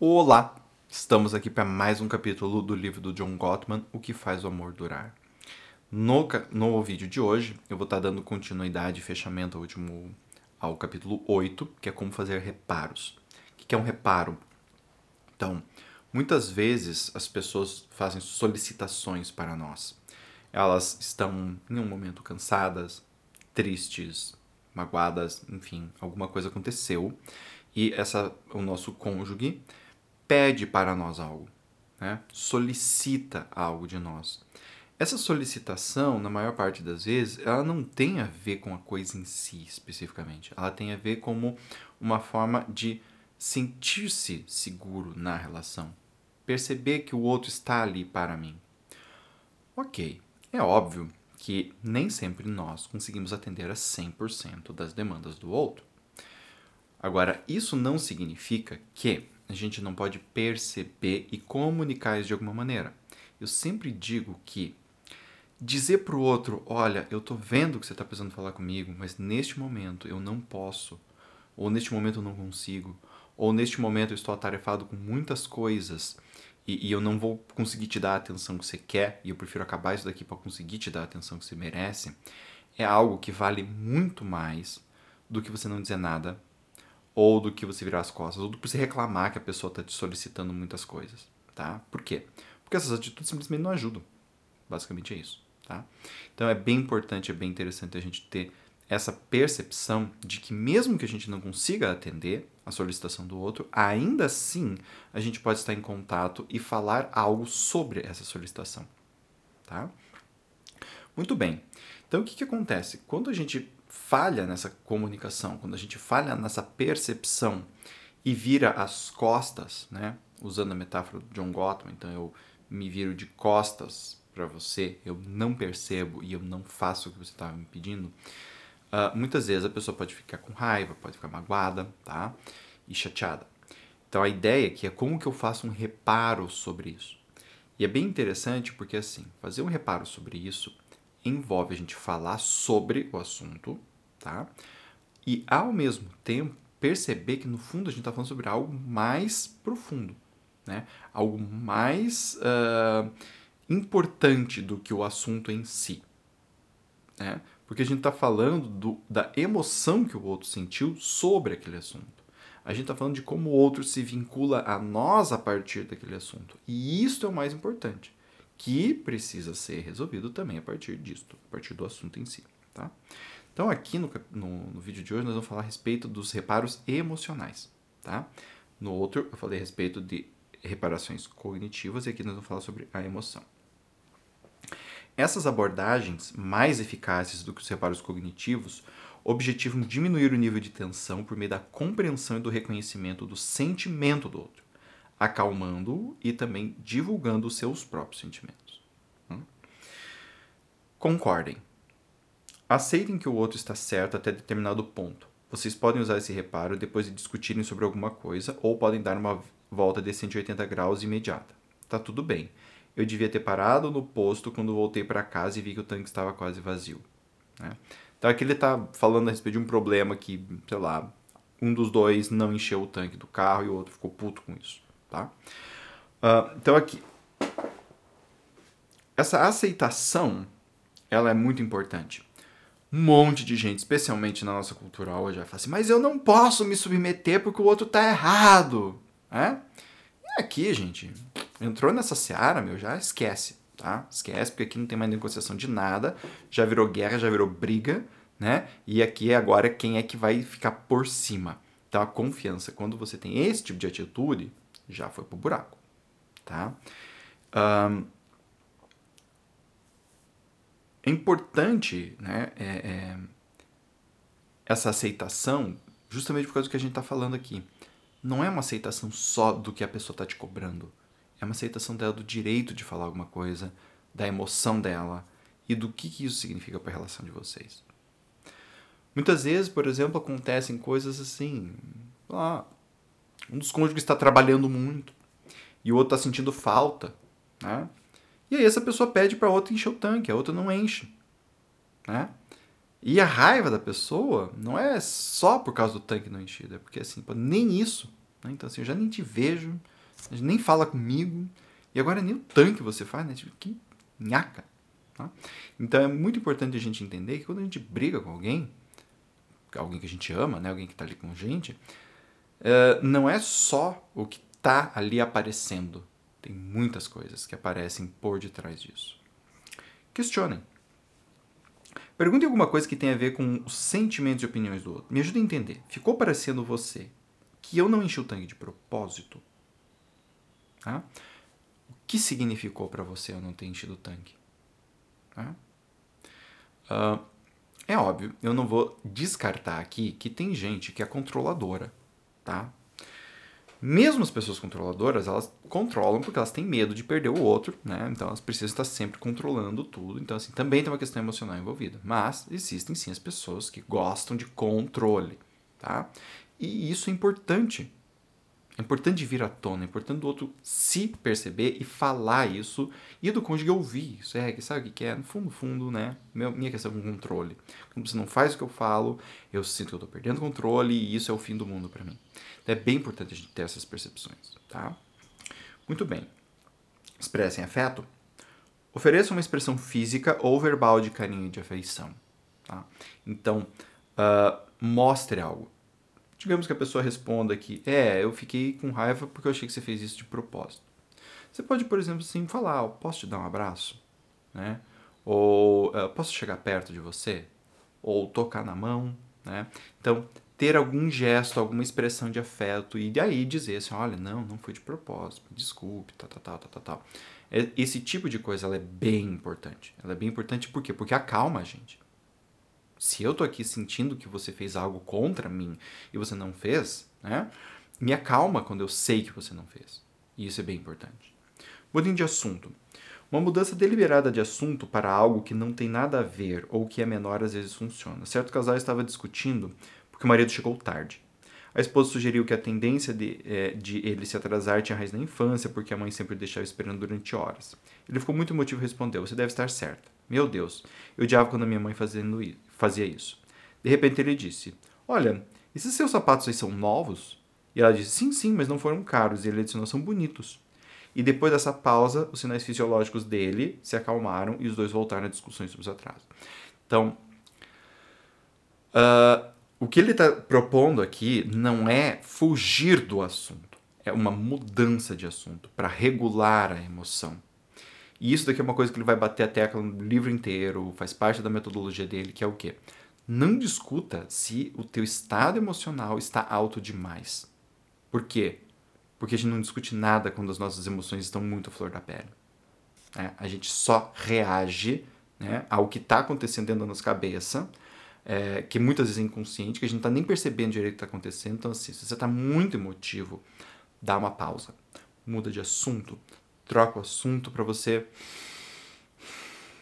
Olá! Estamos aqui para mais um capítulo do livro do John Gottman, O que faz o amor durar. No, no vídeo de hoje, eu vou estar dando continuidade e fechamento ao último ao capítulo 8, que é como fazer reparos. O que é um reparo? Então, muitas vezes as pessoas fazem solicitações para nós. Elas estão em um momento cansadas, tristes, magoadas, enfim, alguma coisa aconteceu e essa, o nosso cônjuge pede para nós algo, né? solicita algo de nós. Essa solicitação, na maior parte das vezes, ela não tem a ver com a coisa em si especificamente. Ela tem a ver como uma forma de sentir-se seguro na relação, perceber que o outro está ali para mim. Ok, é óbvio que nem sempre nós conseguimos atender a 100% das demandas do outro. Agora, isso não significa que a gente não pode perceber e comunicar isso de alguma maneira. Eu sempre digo que dizer para o outro, olha, eu tô vendo que você está precisando falar comigo, mas neste momento eu não posso, ou neste momento eu não consigo, ou neste momento eu estou atarefado com muitas coisas e, e eu não vou conseguir te dar a atenção que você quer e eu prefiro acabar isso daqui para conseguir te dar a atenção que você merece, é algo que vale muito mais do que você não dizer nada ou do que você virar as costas, ou do que você reclamar que a pessoa está te solicitando muitas coisas, tá? Por quê? Porque essas atitudes simplesmente não ajudam. Basicamente é isso, tá? Então é bem importante, é bem interessante a gente ter essa percepção de que mesmo que a gente não consiga atender a solicitação do outro, ainda assim a gente pode estar em contato e falar algo sobre essa solicitação, tá? Muito bem. Então o que, que acontece? Quando a gente falha nessa comunicação, quando a gente falha nessa percepção e vira as costas, né? Usando a metáfora do John Gottman, então eu me viro de costas para você, eu não percebo e eu não faço o que você estava me pedindo. Uh, muitas vezes a pessoa pode ficar com raiva, pode ficar magoada, tá? E chateada. Então a ideia aqui é como que eu faço um reparo sobre isso. E é bem interessante porque assim, fazer um reparo sobre isso envolve a gente falar sobre o assunto, tá? E ao mesmo tempo perceber que no fundo a gente está falando sobre algo mais profundo, né? Algo mais uh, importante do que o assunto em si, né? Porque a gente está falando do, da emoção que o outro sentiu sobre aquele assunto. A gente está falando de como o outro se vincula a nós a partir daquele assunto. E isso é o mais importante que precisa ser resolvido também a partir disto, a partir do assunto em si. Tá? Então, aqui no, no, no, vídeo de hoje, nós vamos falar a respeito dos reparos emocionais. Tá? No outro, eu falei a respeito de reparações cognitivas e aqui nós vamos falar sobre a emoção. Essas abordagens, mais eficazes do que os reparos cognitivos, objetivam diminuir o nível de tensão por meio da compreensão e do reconhecimento do sentimento do outro acalmando-o e também divulgando os seus próprios sentimentos. Hum? Concordem. Aceitem que o outro está certo até determinado ponto. Vocês podem usar esse reparo depois de discutirem sobre alguma coisa ou podem dar uma volta de 180 graus imediata. Tá tudo bem. Eu devia ter parado no posto quando voltei para casa e vi que o tanque estava quase vazio. Né? Então aqui ele está falando a respeito de um problema que, sei lá, um dos dois não encheu o tanque do carro e o outro ficou puto com isso tá? Uh, então aqui, essa aceitação, ela é muito importante. Um monte de gente, especialmente na nossa cultura hoje, vai falar assim, mas eu não posso me submeter porque o outro tá errado, né? E aqui, gente, entrou nessa seara, meu, já esquece, tá? Esquece, porque aqui não tem mais negociação de nada, já virou guerra, já virou briga, né? E aqui agora quem é que vai ficar por cima. Então a confiança, quando você tem esse tipo de atitude, já foi pro buraco, tá? Um, é importante, né, é, é, essa aceitação, justamente por causa do que a gente está falando aqui. Não é uma aceitação só do que a pessoa está te cobrando. É uma aceitação dela do direito de falar alguma coisa, da emoção dela e do que, que isso significa para a relação de vocês. Muitas vezes, por exemplo, acontecem coisas assim, ah, um dos cônjuges está trabalhando muito e o outro está sentindo falta, né? E aí essa pessoa pede para outra encher o tanque, a outra não enche, né? E a raiva da pessoa não é só por causa do tanque não enchido, é porque assim, nem isso Né? Então, assim, eu já nem te vejo, nem fala comigo, e agora nem o tanque você faz, né? Tipo, que nhaca. Tá? Então, é muito importante a gente entender que quando a gente briga com alguém, alguém que a gente ama, né? alguém que está ali com a gente, uh, não é só o que está ali aparecendo. Tem muitas coisas que aparecem por detrás disso. Questionem. Pergunte alguma coisa que tenha a ver com os sentimentos e opiniões do outro. Me ajude a entender. Ficou parecendo você que eu não enchi o tanque de propósito? Tá? O que significou para você eu não ter enchido o tanque? Tá? Uh, é óbvio, eu não vou descartar aqui que tem gente que é controladora, tá? Mesmo as pessoas controladoras, elas controlam porque elas têm medo de perder o outro, né? Então elas precisam estar sempre controlando tudo. Então, assim, também tem uma questão emocional envolvida. Mas existem sim as pessoas que gostam de controle, tá? E isso é importante. É importante vir à tona, é importante do outro se perceber e falar isso e do cônjuge ouvir isso. É, sabe o que é? No fundo, fundo, né? Minha questão com controle. Quando você não faz o que eu falo, eu sinto que eu tô perdendo controle e isso é o fim do mundo para mim. Então é bem importante a gente ter essas percepções, tá? Muito bem. Expressem afeto. Ofereça uma expressão física ou verbal de carinho e de afeição. Tá? Então, uh, mostre algo. Digamos que a pessoa responda que, é, eu fiquei com raiva porque eu achei que você fez isso de propósito. Você pode, por exemplo, assim, falar, oh, posso te dar um abraço? Né? Ou posso chegar perto de você? Ou tocar na mão? Né? Então, ter algum gesto, alguma expressão de afeto e daí dizer assim, olha, não, não foi de propósito, desculpe, tal, tal, tal, tal, tal. Esse tipo de coisa ela é bem importante. Ela é bem importante por quê? Porque acalma a gente se eu tô aqui sentindo que você fez algo contra mim e você não fez, né? Me acalma quando eu sei que você não fez. E isso é bem importante. Mudem de assunto. Uma mudança deliberada de assunto para algo que não tem nada a ver ou que é menor às vezes funciona. Certo casal estava discutindo porque o marido chegou tarde. A esposa sugeriu que a tendência de, é, de ele se atrasar tinha raiz na infância, porque a mãe sempre o deixava esperando durante horas. Ele ficou muito emotivo e respondeu: Você deve estar certa. Meu Deus, eu odiava quando a minha mãe fazendo, fazia isso. De repente ele disse: Olha, esses seus sapatos aí são novos? E ela disse: Sim, sim, mas não foram caros. E ele adicionou: São bonitos. E depois dessa pausa, os sinais fisiológicos dele se acalmaram e os dois voltaram a discussões sobre os atrasos. Então, uh, o que ele está propondo aqui não é fugir do assunto, é uma mudança de assunto para regular a emoção. E isso daqui é uma coisa que ele vai bater a tecla no livro inteiro, faz parte da metodologia dele, que é o quê? Não discuta se o teu estado emocional está alto demais. Por quê? Porque a gente não discute nada quando as nossas emoções estão muito à flor da pele. É, a gente só reage né, ao que está acontecendo dentro da nossa cabeça, é, que muitas vezes é inconsciente, que a gente não está nem percebendo direito o que está acontecendo. Então, assim, se você está muito emotivo, dá uma pausa, muda de assunto, troca o assunto para você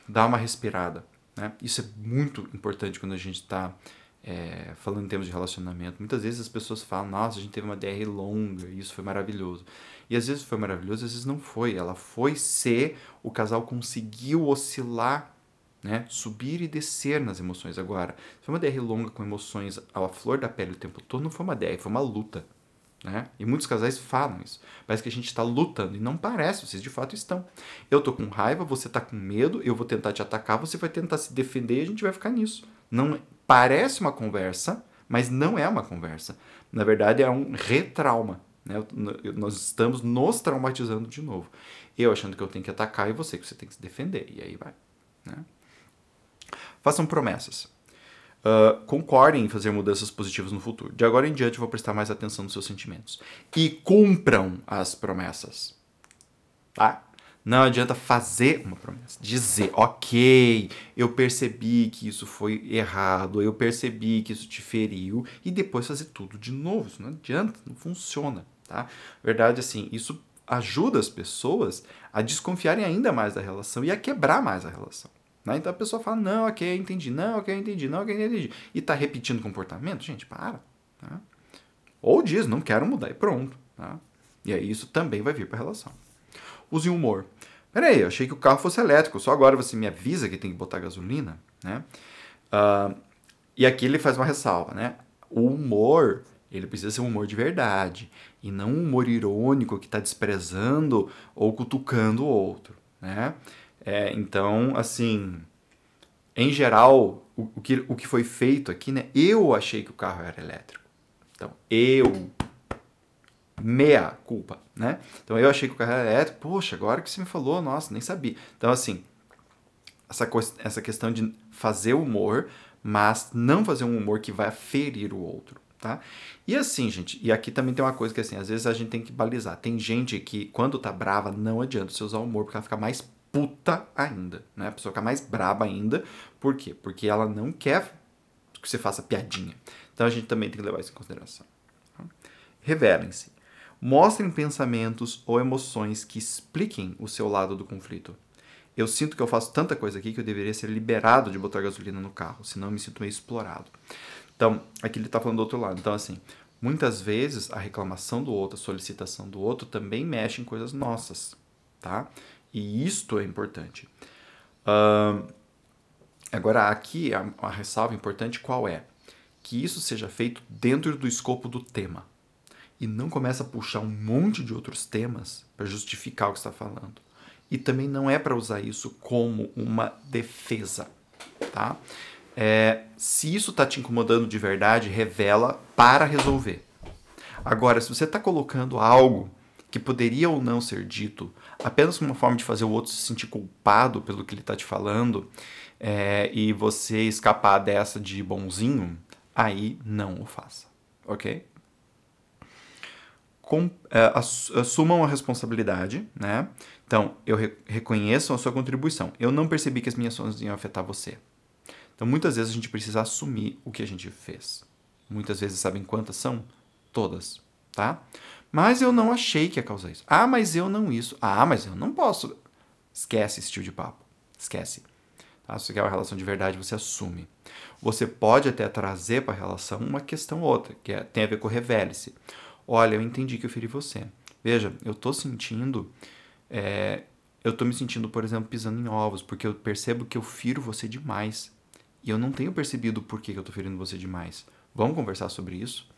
dar uma respirada. Né? Isso é muito importante quando a gente está é, falando em termos de relacionamento. Muitas vezes as pessoas falam, nossa, a gente teve uma DR longa, e isso foi maravilhoso. E às vezes foi maravilhoso, às vezes não foi. Ela foi ser, o casal conseguiu oscilar, né? subir e descer nas emoções. Agora, foi uma DR longa com emoções à flor da pele o tempo todo, não foi uma DR, foi uma luta. Né? E muitos casais falam isso. Parece que a gente está lutando. E não parece, vocês de fato estão. Eu tô com raiva, você tá com medo, eu vou tentar te atacar, você vai tentar se defender e a gente vai ficar nisso. Não Parece uma conversa, mas não é uma conversa. Na verdade, é um retrauma. Né? Nós estamos nos traumatizando de novo. Eu achando que eu tenho que atacar e você que você tem que se defender. E aí vai. Né? Façam promessas. Uh, concordem em fazer mudanças positivas no futuro. De agora em diante, vou prestar mais atenção nos seus sentimentos. E cumpram as promessas. Tá? Não adianta fazer uma promessa. Dizer, ok, eu percebi que isso foi errado, eu percebi que isso te feriu, e depois fazer tudo de novo. Isso não adianta, não funciona. Tá? Verdade, assim, isso ajuda as pessoas a desconfiarem ainda mais da relação e a quebrar mais a relação. Né? Então a pessoa fala, não, ok, entendi, não, ok, entendi, não, ok, entendi. E está repetindo comportamento, gente, para. Tá? Ou diz, não quero mudar e pronto. Tá? E aí isso também vai vir para a relação. Use humor. Peraí, eu achei que o carro fosse elétrico, só agora você me avisa que tem que botar gasolina, né? Uh, e aqui ele faz uma ressalva, né? O humor, Ele precisa ser um humor de verdade e não um humor irônico que está desprezando ou cutucando o outro, né? É, então, assim, em geral, o, o, que, o que foi feito aqui, né? Eu achei que o carro era elétrico. Então, eu meia culpa, né? Então eu achei que o carro era elétrico, poxa, agora que você me falou, nossa, nem sabia. Então assim, essa, essa questão de fazer humor, mas não fazer um humor que vai ferir o outro, tá? E assim, gente, e aqui também tem uma coisa que assim, às vezes a gente tem que balizar. Tem gente que quando tá brava não adianta você usar humor porque ela fica mais puta ainda, né? A pessoa fica mais braba ainda. Por quê? Porque ela não quer que você faça piadinha. Então a gente também tem que levar isso em consideração. Tá? Revelem-se. Mostrem pensamentos ou emoções que expliquem o seu lado do conflito. Eu sinto que eu faço tanta coisa aqui que eu deveria ser liberado de botar gasolina no carro, senão eu me sinto meio explorado. Então, aqui ele está falando do outro lado. Então, assim, muitas vezes a reclamação do outro, a solicitação do outro também mexe em coisas nossas, tá? E isto é importante. Uh, agora, aqui a, a ressalva importante qual é? Que isso seja feito dentro do escopo do tema e não começa a puxar um monte de outros temas para justificar o que está falando. E também não é para usar isso como uma defesa, tá? É, se isso está te incomodando de verdade, revela para resolver. Agora, se você está colocando algo que poderia ou não ser dito apenas como uma forma de fazer o outro se sentir culpado pelo que ele está te falando é, e você escapar dessa de bonzinho, aí não o faça, ok? com, é, assumam a responsabilidade, né? Então, eu re reconheço a sua contribuição. Eu não percebi que as minhas ações iam afetar você. Então, muitas vezes a gente precisa assumir o que a gente fez. Muitas vezes, sabem quantas são? Todas, tá? Mas eu não achei que ia causar isso. Ah, mas eu não isso. Ah, mas eu não posso. Esquece esse tipo de papo. Esquece. Tá? Se você quer uma relação de verdade, você assume. Você pode até trazer para a relação uma questão outra, que é, tem a ver com revele-se. Olha, eu entendi que eu feri você. Veja, eu tô sentindo. É, eu tô me sentindo, por exemplo, pisando em ovos, porque eu percebo que eu firo você demais. E eu não tenho percebido por que eu tô ferindo você demais. Vamos conversar sobre isso?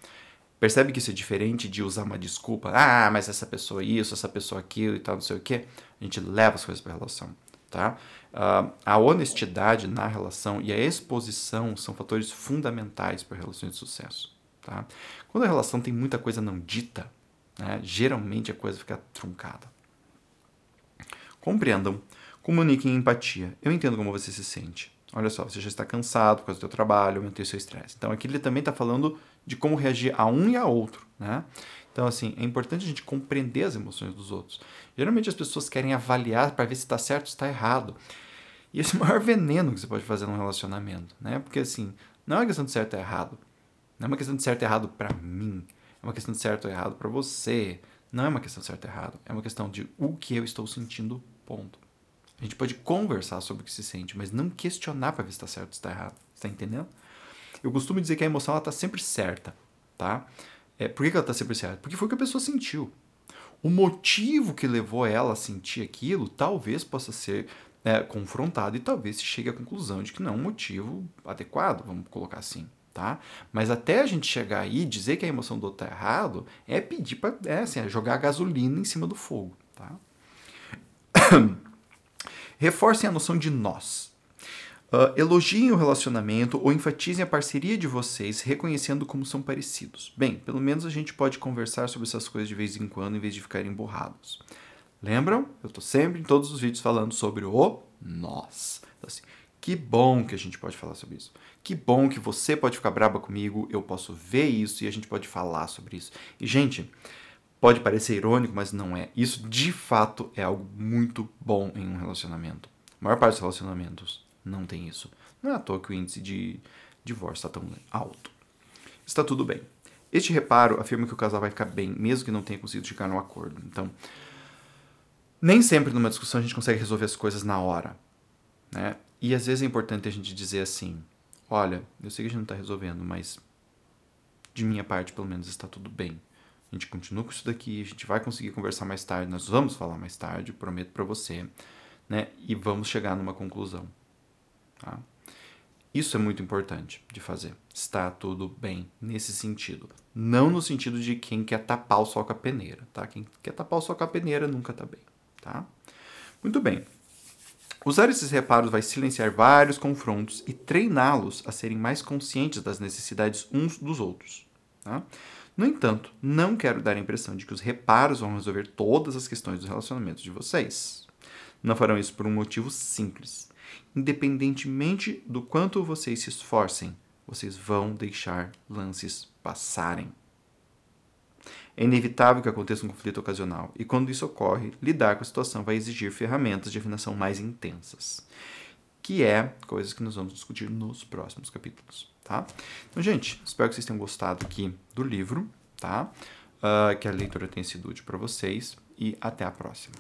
Percebe que isso é diferente de usar uma desculpa? Ah, mas essa pessoa isso, essa pessoa aquilo e tal, não sei o quê. A gente leva as coisas para relação, tá? Uh, a honestidade na relação e a exposição são fatores fundamentais para relações de sucesso. Tá? Quando a relação tem muita coisa não dita, né, geralmente a coisa fica truncada. Compreendam, comuniquem empatia. Eu entendo como você se sente. Olha só, você já está cansado por causa do seu trabalho, aumentei o seu estresse. Então aqui ele também está falando de como reagir a um e a outro, né? Então assim, é importante a gente compreender as emoções dos outros. Geralmente as pessoas querem avaliar para ver se está certo ou está errado. E esse é o maior veneno que você pode fazer num relacionamento, né? Porque assim, não é uma questão de certo ou errado. Não é uma questão de certo e errado para mim. É uma questão de certo ou errado para você. Não é uma questão de certo ou errado. É uma questão de o que eu estou sentindo, ponto. A gente pode conversar sobre o que se sente, mas não questionar para ver se está certo ou está errado. Está entendendo? Eu costumo dizer que a emoção está sempre certa, tá? É, por que, que ela está sempre certa? Porque foi o que a pessoa sentiu. O motivo que levou ela a sentir aquilo talvez possa ser é, confrontado e talvez se chegue à conclusão de que não é um motivo adequado, vamos colocar assim tá? Mas até a gente chegar aí, dizer que a emoção do outro tá errado, é pedir para é, assim, é jogar gasolina em cima do fogo, tá? Reforcem a noção de nós. Uh, elogiem o relacionamento ou enfatizem a parceria de vocês, reconhecendo como são parecidos. Bem, pelo menos a gente pode conversar sobre essas coisas de vez em quando, em vez de ficarem borrados. Lembram? Eu estou sempre em todos os vídeos falando sobre o nós. Então, assim, que bom que a gente pode falar sobre isso. Que bom que você pode ficar braba comigo, eu posso ver isso e a gente pode falar sobre isso. E, gente, pode parecer irônico, mas não é. Isso de fato é algo muito bom em um relacionamento. A maior parte dos relacionamentos não tem isso. Não é à toa que o índice de divórcio está tão alto. Está tudo bem. Este reparo afirma que o casal vai ficar bem, mesmo que não tenha conseguido chegar no acordo. Então, nem sempre numa discussão a gente consegue resolver as coisas na hora. Né? E às vezes é importante a gente dizer assim: olha, eu sei que a gente não está resolvendo, mas de minha parte, pelo menos, está tudo bem. A gente continua com isso daqui, a gente vai conseguir conversar mais tarde, nós vamos falar mais tarde, prometo para você, né? E vamos chegar numa conclusão, tá? Isso é muito importante de fazer. Está tudo bem nesse sentido. Não no sentido de quem quer tapar o sol com a peneira, tá? Quem quer tapar o sol com a peneira nunca tá bem, tá? Muito bem. Usar esses reparos vai silenciar vários confrontos e treiná-los a serem mais conscientes das necessidades uns dos outros. Tá? No entanto, não quero dar a impressão de que os reparos vão resolver todas as questões dos relacionamentos de vocês. Não farão isso por um motivo simples. Independentemente do quanto vocês se esforcem, vocês vão deixar lances passarem. É inevitável que aconteça um conflito ocasional, e quando isso ocorre, lidar com a situação vai exigir ferramentas de afinação mais intensas, que é coisas que nós vamos discutir nos próximos capítulos, tá? Então, gente, espero que vocês tenham gostado aqui do livro, tá? Uh, que a leitura tenha sido útil para vocês, e até a próxima.